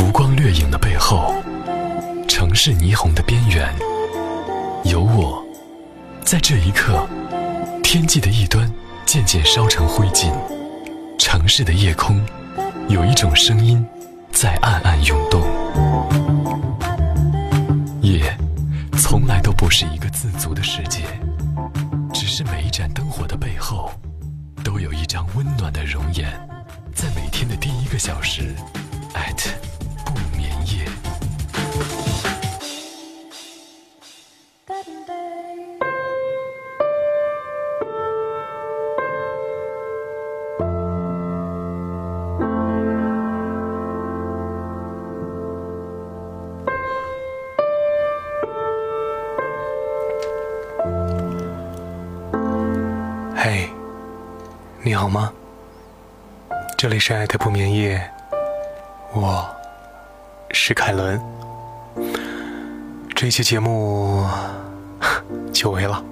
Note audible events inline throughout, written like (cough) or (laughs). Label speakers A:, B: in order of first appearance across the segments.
A: 浮光掠影的背后，城市霓虹的边缘，有我，在这一刻，天际的一端渐渐烧成灰烬，城市的夜空，有一种声音在暗暗涌动。夜，从来都不是一个自足的世界，只是每一盏灯火的背后，都有一张温暖的容颜，在每天的第一个小时。at 夜。
B: 嘿，你好吗？这里是爱的不眠夜。我是凯伦，这一期节目 (laughs) 久违了。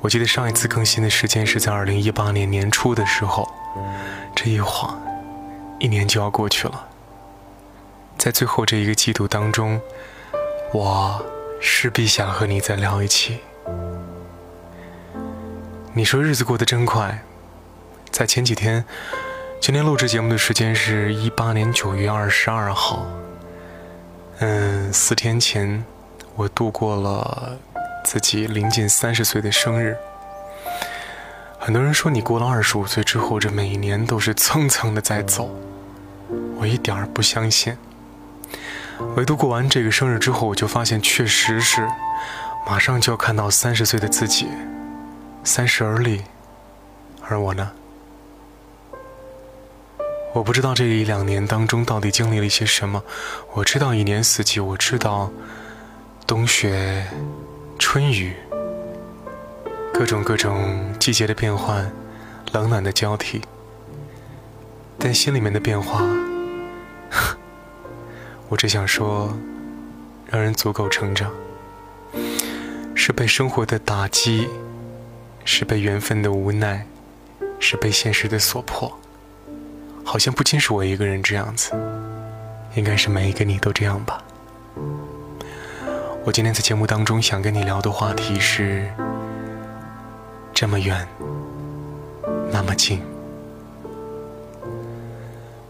B: 我记得上一次更新的时间是在二零一八年年初的时候，这一晃，一年就要过去了。在最后这一个季度当中，我势必想和你再聊一期。你说日子过得真快，在前几天。今天录制节目的时间是一八年九月二十二号。嗯，四天前我度过了自己临近三十岁的生日。很多人说你过了二十五岁之后，这每一年都是蹭蹭的在走，我一点儿不相信。唯独过完这个生日之后，我就发现确实是马上就要看到三十岁的自己，三十而立，而我呢？我不知道这一两年当中到底经历了一些什么。我知道一年四季，我知道冬雪、春雨，各种各种季节的变换，冷暖的交替。但心里面的变化，(laughs) 我只想说，让人足够成长。是被生活的打击，是被缘分的无奈，是被现实的所迫。好像不仅是我一个人这样子，应该是每一个你都这样吧。我今天在节目当中想跟你聊的话题是：这么远，那么近。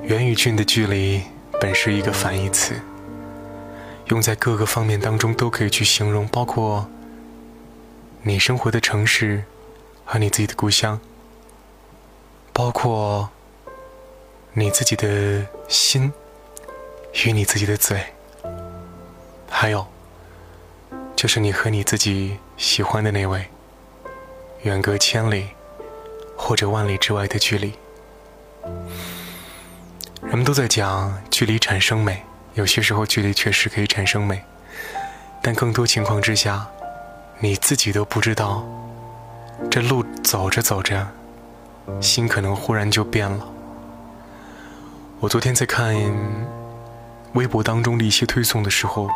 B: 远与近的距离本是一个反义词，用在各个方面当中都可以去形容，包括你生活的城市和你自己的故乡，包括。你自己的心与你自己的嘴，还有就是你和你自己喜欢的那位，远隔千里或者万里之外的距离。人们都在讲距离产生美，有些时候距离确实可以产生美，但更多情况之下，你自己都不知道，这路走着走着，心可能忽然就变了。我昨天在看微博当中的一些推送的时候，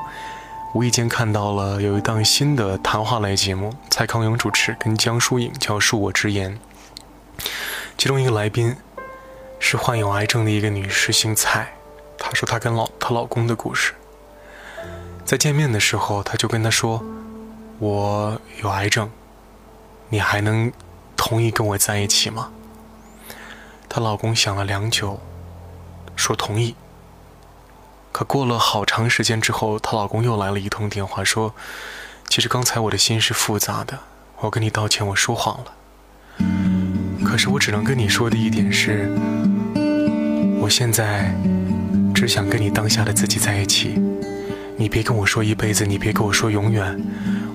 B: 无意间看到了有一档新的谈话类节目，蔡康永主持，跟江疏影叫《恕我直言》。其中一个来宾是患有癌症的一个女士，姓蔡。她说她跟老她老公的故事。在见面的时候，她就跟他说：“我有癌症，你还能同意跟我在一起吗？”她老公想了良久。说同意。可过了好长时间之后，她老公又来了一通电话，说：“其实刚才我的心是复杂的，我跟你道歉，我说谎了。可是我只能跟你说的一点是，我现在只想跟你当下的自己在一起。你别跟我说一辈子，你别跟我说永远，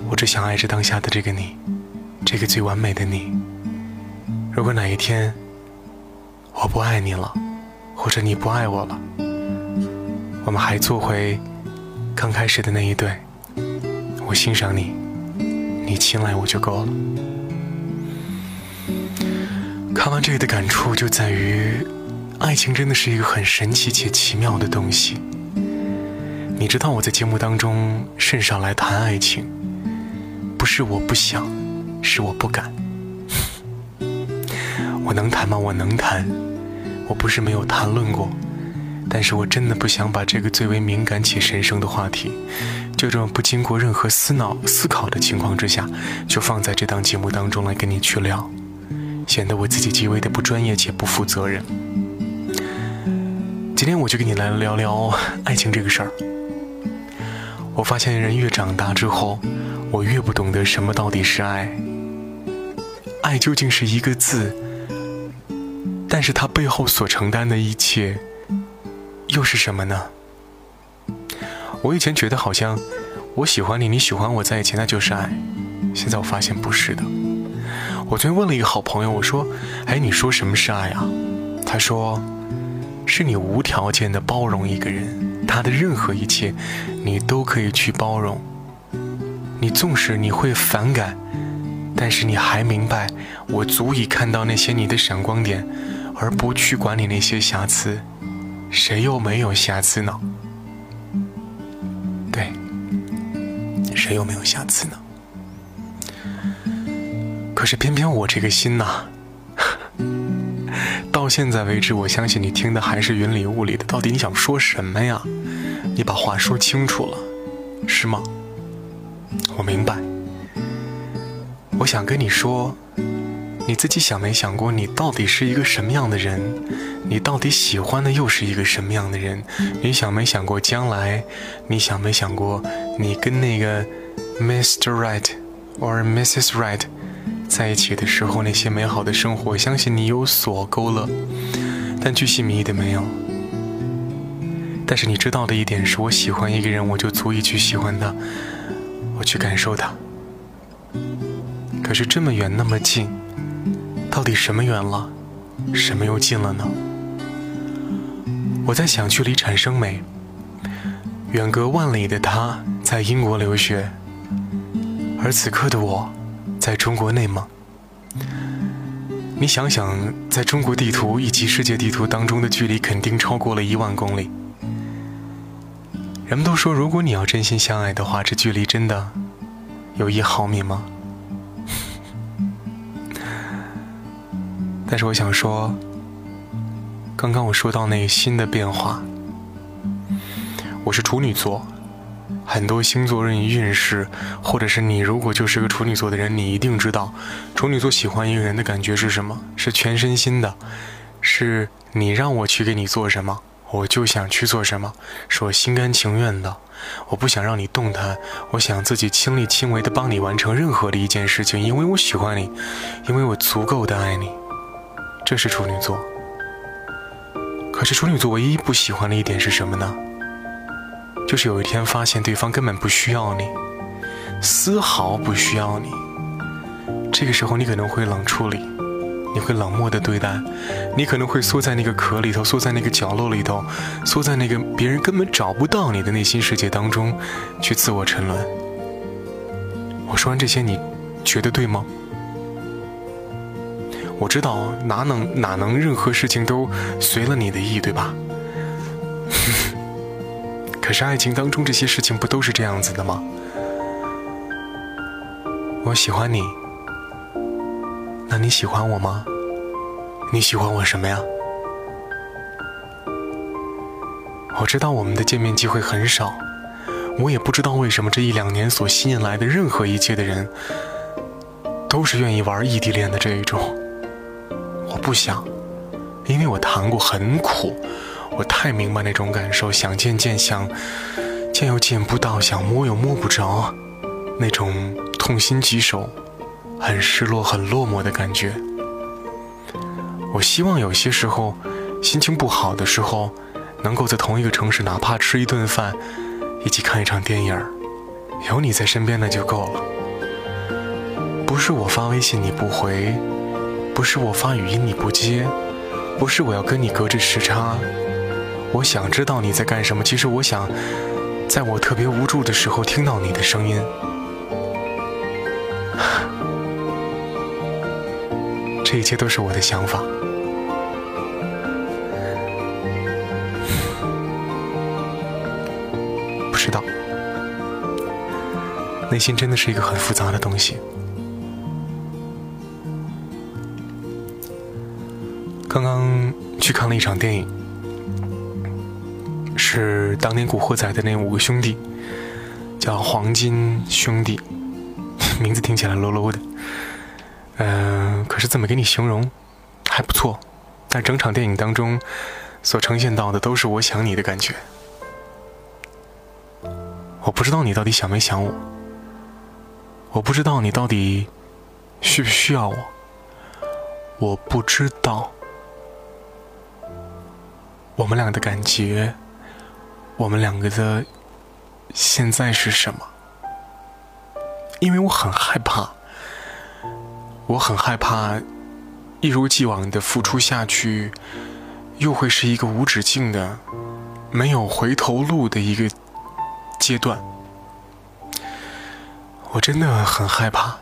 B: 我只想爱着当下的这个你，这个最完美的你。如果哪一天我不爱你了。”或者你不爱我了，我们还做回刚开始的那一对。我欣赏你，你青睐我就够了。看完这里的感触就在于，爱情真的是一个很神奇且奇妙的东西。你知道我在节目当中甚少来谈爱情，不是我不想，是我不敢。我能谈吗？我能谈。我不是没有谈论过，但是我真的不想把这个最为敏感且神圣的话题，就这么不经过任何思脑思考的情况之下，就放在这档节目当中来跟你去聊，显得我自己极为的不专业且不负责任。今天我就跟你来聊聊爱情这个事儿。我发现人越长大之后，我越不懂得什么到底是爱。爱究竟是一个字，但是他背后所承担的一切。又是什么呢？我以前觉得好像我喜欢你，你喜欢我在一起，那就是爱。现在我发现不是的。我昨天问了一个好朋友，我说：“哎，你说什么是爱啊？”他说：“是你无条件的包容一个人，他的任何一切，你都可以去包容。你纵使你会反感，但是你还明白，我足以看到那些你的闪光点，而不去管你那些瑕疵。”谁又没有瑕疵呢？对，谁又没有瑕疵呢？可是偏偏我这个心呐，(laughs) 到现在为止，我相信你听的还是云里雾里的。到底你想说什么呀？你把话说清楚了，是吗？我明白。我想跟你说。你自己想没想过，你到底是一个什么样的人？你到底喜欢的又是一个什么样的人？你想没想过将来？你想没想过，你跟那个 Mr. Right or Mrs. Right 在一起的时候那些美好的生活？相信你有所勾勒，但巨细靡遗的没有。但是你知道的一点是，我喜欢一个人，我就足以去喜欢他，我去感受他。可是这么远，那么近。到底什么远了，什么又近了呢？我在想，距离产生美。远隔万里的他在英国留学，而此刻的我在中国内蒙。你想想，在中国地图以及世界地图当中的距离，肯定超过了一万公里。人们都说，如果你要真心相爱的话，这距离真的有一毫米吗？但是我想说，刚刚我说到那个新的变化，我是处女座，很多星座论运势，或者是你如果就是个处女座的人，你一定知道，处女座喜欢一个人的感觉是什么？是全身心的，是你让我去给你做什么，我就想去做什么，是我心甘情愿的，我不想让你动弹，我想自己亲力亲为的帮你完成任何的一件事情，因为我喜欢你，因为我足够的爱你。这是处女座，可是处女座唯一不喜欢的一点是什么呢？就是有一天发现对方根本不需要你，丝毫不需要你。这个时候你可能会冷处理，你会冷漠的对待，你可能会缩在那个壳里头，缩在那个角落里头，缩在那个别人根本找不到你的内心世界当中，去自我沉沦。我说完这些，你觉得对吗？我知道哪能哪能任何事情都随了你的意，对吧？(laughs) 可是爱情当中这些事情不都是这样子的吗？我喜欢你，那你喜欢我吗？你喜欢我什么呀？我知道我们的见面机会很少，我也不知道为什么这一两年所吸引来的任何一切的人，都是愿意玩异地恋的这一种。我不想，因为我谈过很苦，我太明白那种感受，想见见想见又见不到，想摸又摸不着，那种痛心疾首、很失落、很落寞的感觉。我希望有些时候心情不好的时候，能够在同一个城市，哪怕吃一顿饭，一起看一场电影，有你在身边那就够了。不是我发微信你不回。不是我发语音你不接，不是我要跟你隔着时差，我想知道你在干什么。其实我想，在我特别无助的时候听到你的声音。(sighs) 这一切都是我的想法，(sighs) 不知道，内心真的是一个很复杂的东西。看了一场电影，是当年《古惑仔》的那五个兄弟，叫黄金兄弟，名字听起来 low low 的。嗯，可是怎么给你形容，还不错。但整场电影当中，所呈现到的都是我想你的感觉。我不知道你到底想没想我，我不知道你到底需不需要我，我不知道我们俩的感觉，我们两个的现在是什么？因为我很害怕，我很害怕一如既往的付出下去，又会是一个无止境的、没有回头路的一个。阶段，我真的很害怕。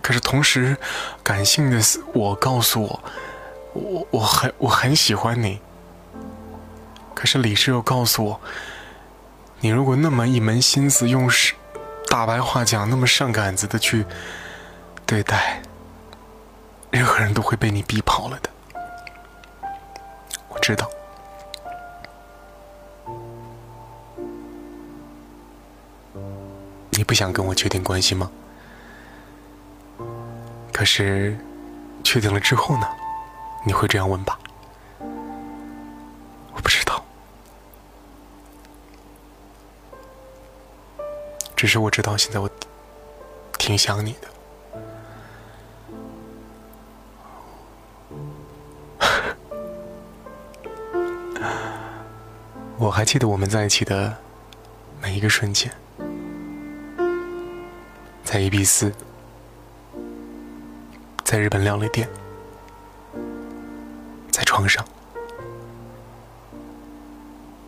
B: 可是同时，感性的我告诉我，我我很我很喜欢你。可是理智又告诉我，你如果那么一门心思用是大白话讲，那么上杆子的去对待，任何人都会被你逼跑了的。我知道。你不想跟我确定关系吗？可是，确定了之后呢？你会这样问吧？我不知道，只是我知道现在我挺想你的。(laughs) 我还记得我们在一起的每一个瞬间。在伊比斯，在日本料理店，床上，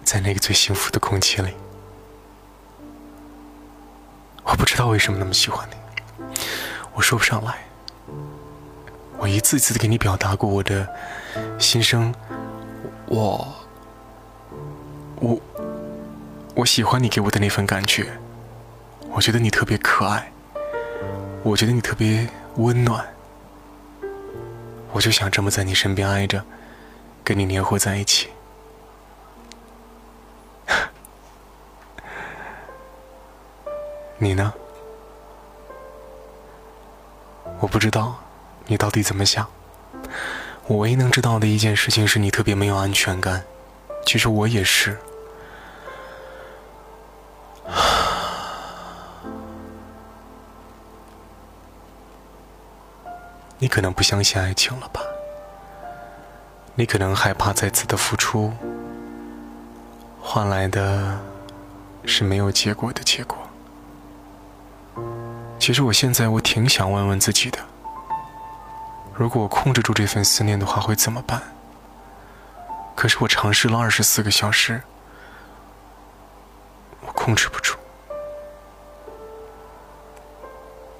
B: 在那个最幸福的空气里，我不知道为什么那么喜欢你，我说不上来。我一次次的给你表达过我的心声，我，我，我喜欢你给我的那份感觉，我觉得你特别可爱。我觉得你特别温暖，我就想这么在你身边挨着，跟你黏糊在一起。(laughs) 你呢？我不知道你到底怎么想。我唯一能知道的一件事情是你特别没有安全感。其实我也是。(sighs) 你可能不相信爱情了吧？你可能害怕再次的付出，换来的是没有结果的结果。其实我现在我挺想问问自己的：如果我控制住这份思念的话，会怎么办？可是我尝试了二十四个小时，我控制不住。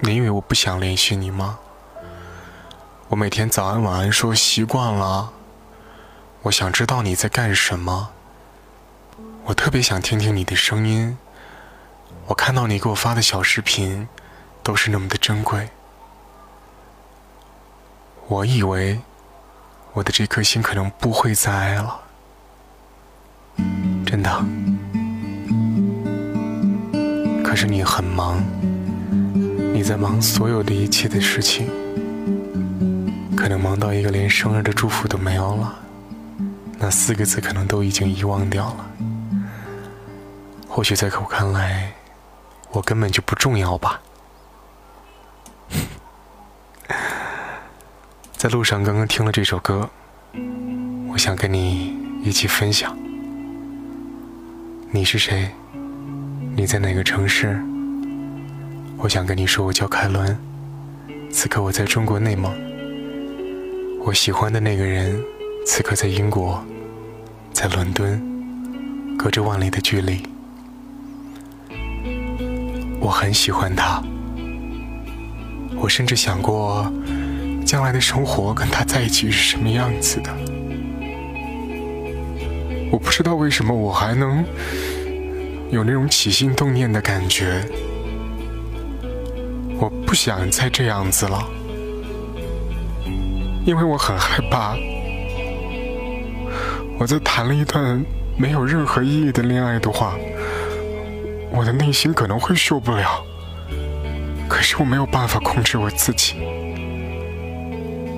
B: 你以为我不想联系你吗？我每天早安晚安说习惯了，我想知道你在干什么。我特别想听听你的声音。我看到你给我发的小视频，都是那么的珍贵。我以为我的这颗心可能不会再爱了，真的。可是你很忙，你在忙所有的一切的事情。可能忙到一个连生日的祝福都没有了，那四个字可能都已经遗忘掉了。或许在我看来，我根本就不重要吧。在路上刚刚听了这首歌，我想跟你一起分享。你是谁？你在哪个城市？我想跟你说，我叫凯伦。此刻我在中国内蒙。我喜欢的那个人，此刻在英国，在伦敦，隔着万里的距离。我很喜欢他，我甚至想过，将来的生活跟他在一起是什么样子的。我不知道为什么我还能有那种起心动念的感觉。我不想再这样子了。因为我很害怕，我在谈了一段没有任何意义的恋爱的话，我的内心可能会受不了。可是我没有办法控制我自己，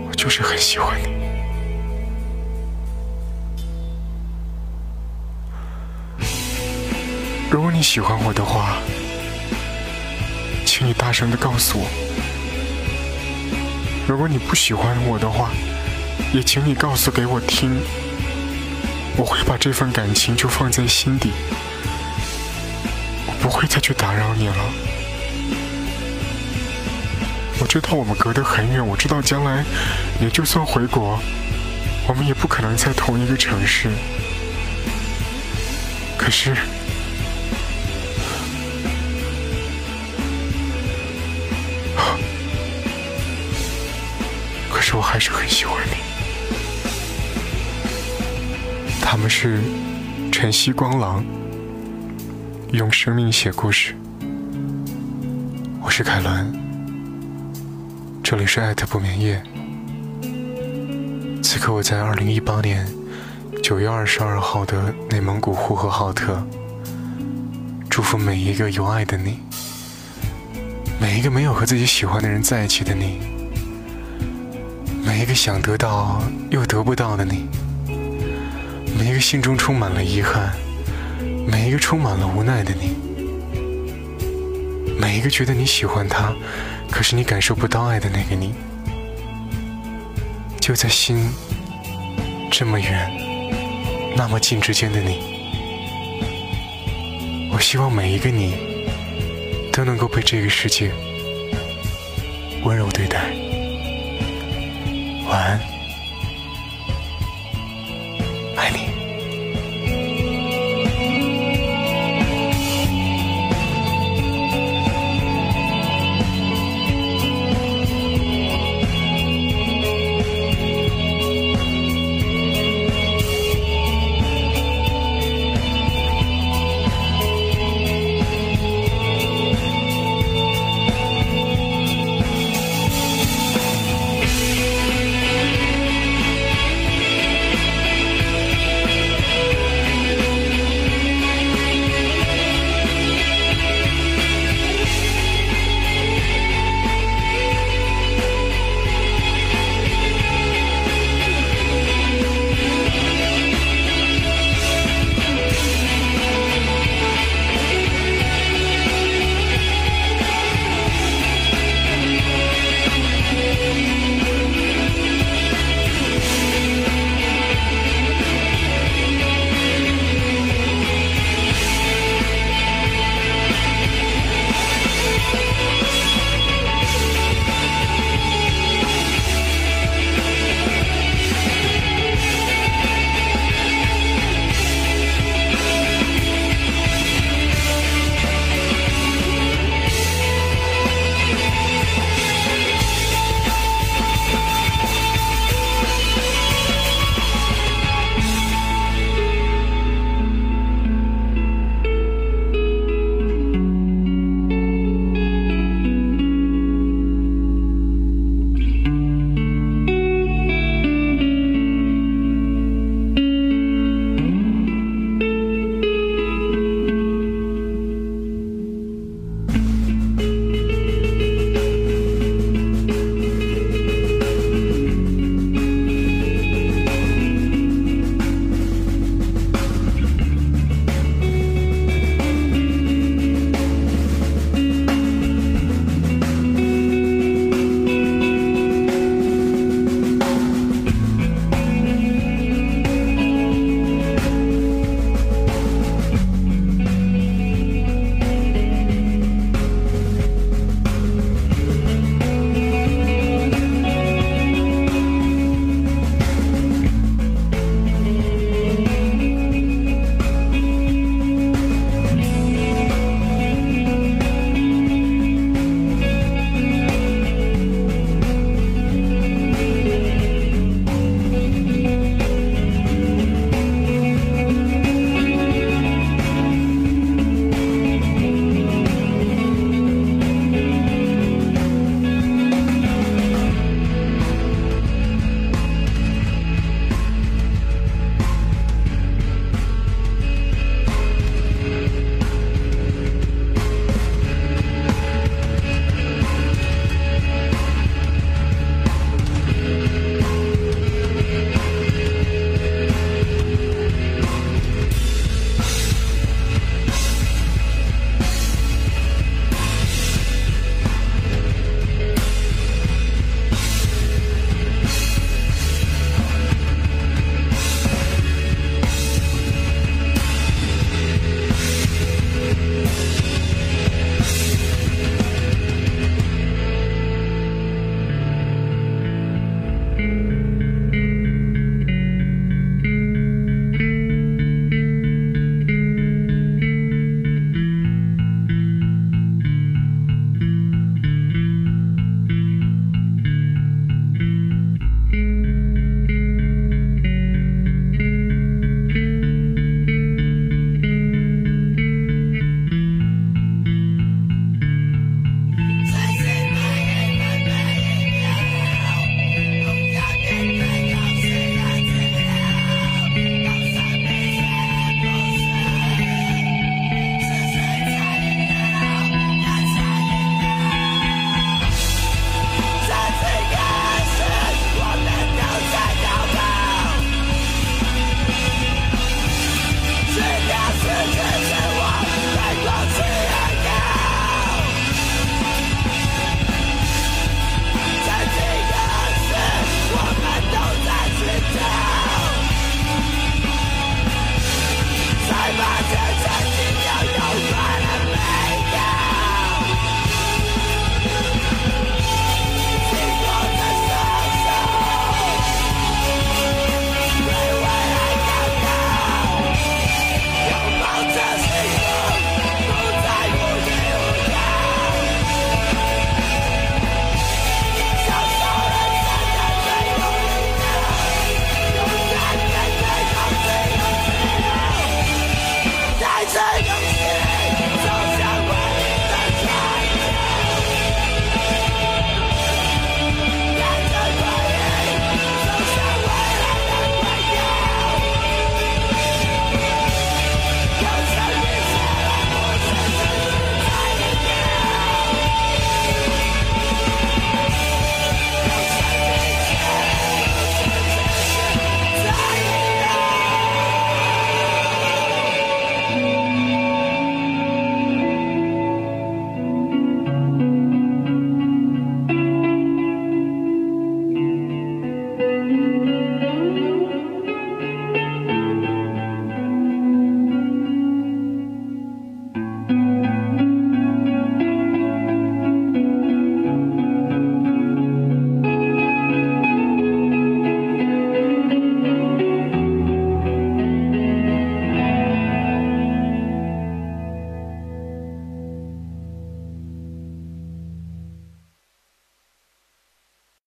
B: 我就是很喜欢你。如果你喜欢我的话，请你大声的告诉我；如果你不喜欢我的话，也请你告诉给我听。我会把这份感情就放在心底，我不会再去打扰你了。我知道我们隔得很远，我知道将来也就算回国，我们也不可能在同一个城市。可是。我还是很喜欢你。他们是晨曦光廊，用生命写故事。我是凯伦，这里是艾特不眠夜。此刻我在二零一八年九月二十二号的内蒙古呼和浩特，祝福每一个有爱的你，每一个没有和自己喜欢的人在一起的你。每一个想得到又得不到的你，每一个心中充满了遗憾，每一个充满了无奈的你，每一个觉得你喜欢他，可是你感受不到爱的那个你，就在心这么远、那么近之间的你，我希望每一个你都能够被这个世界温柔对待。晚安，爱你。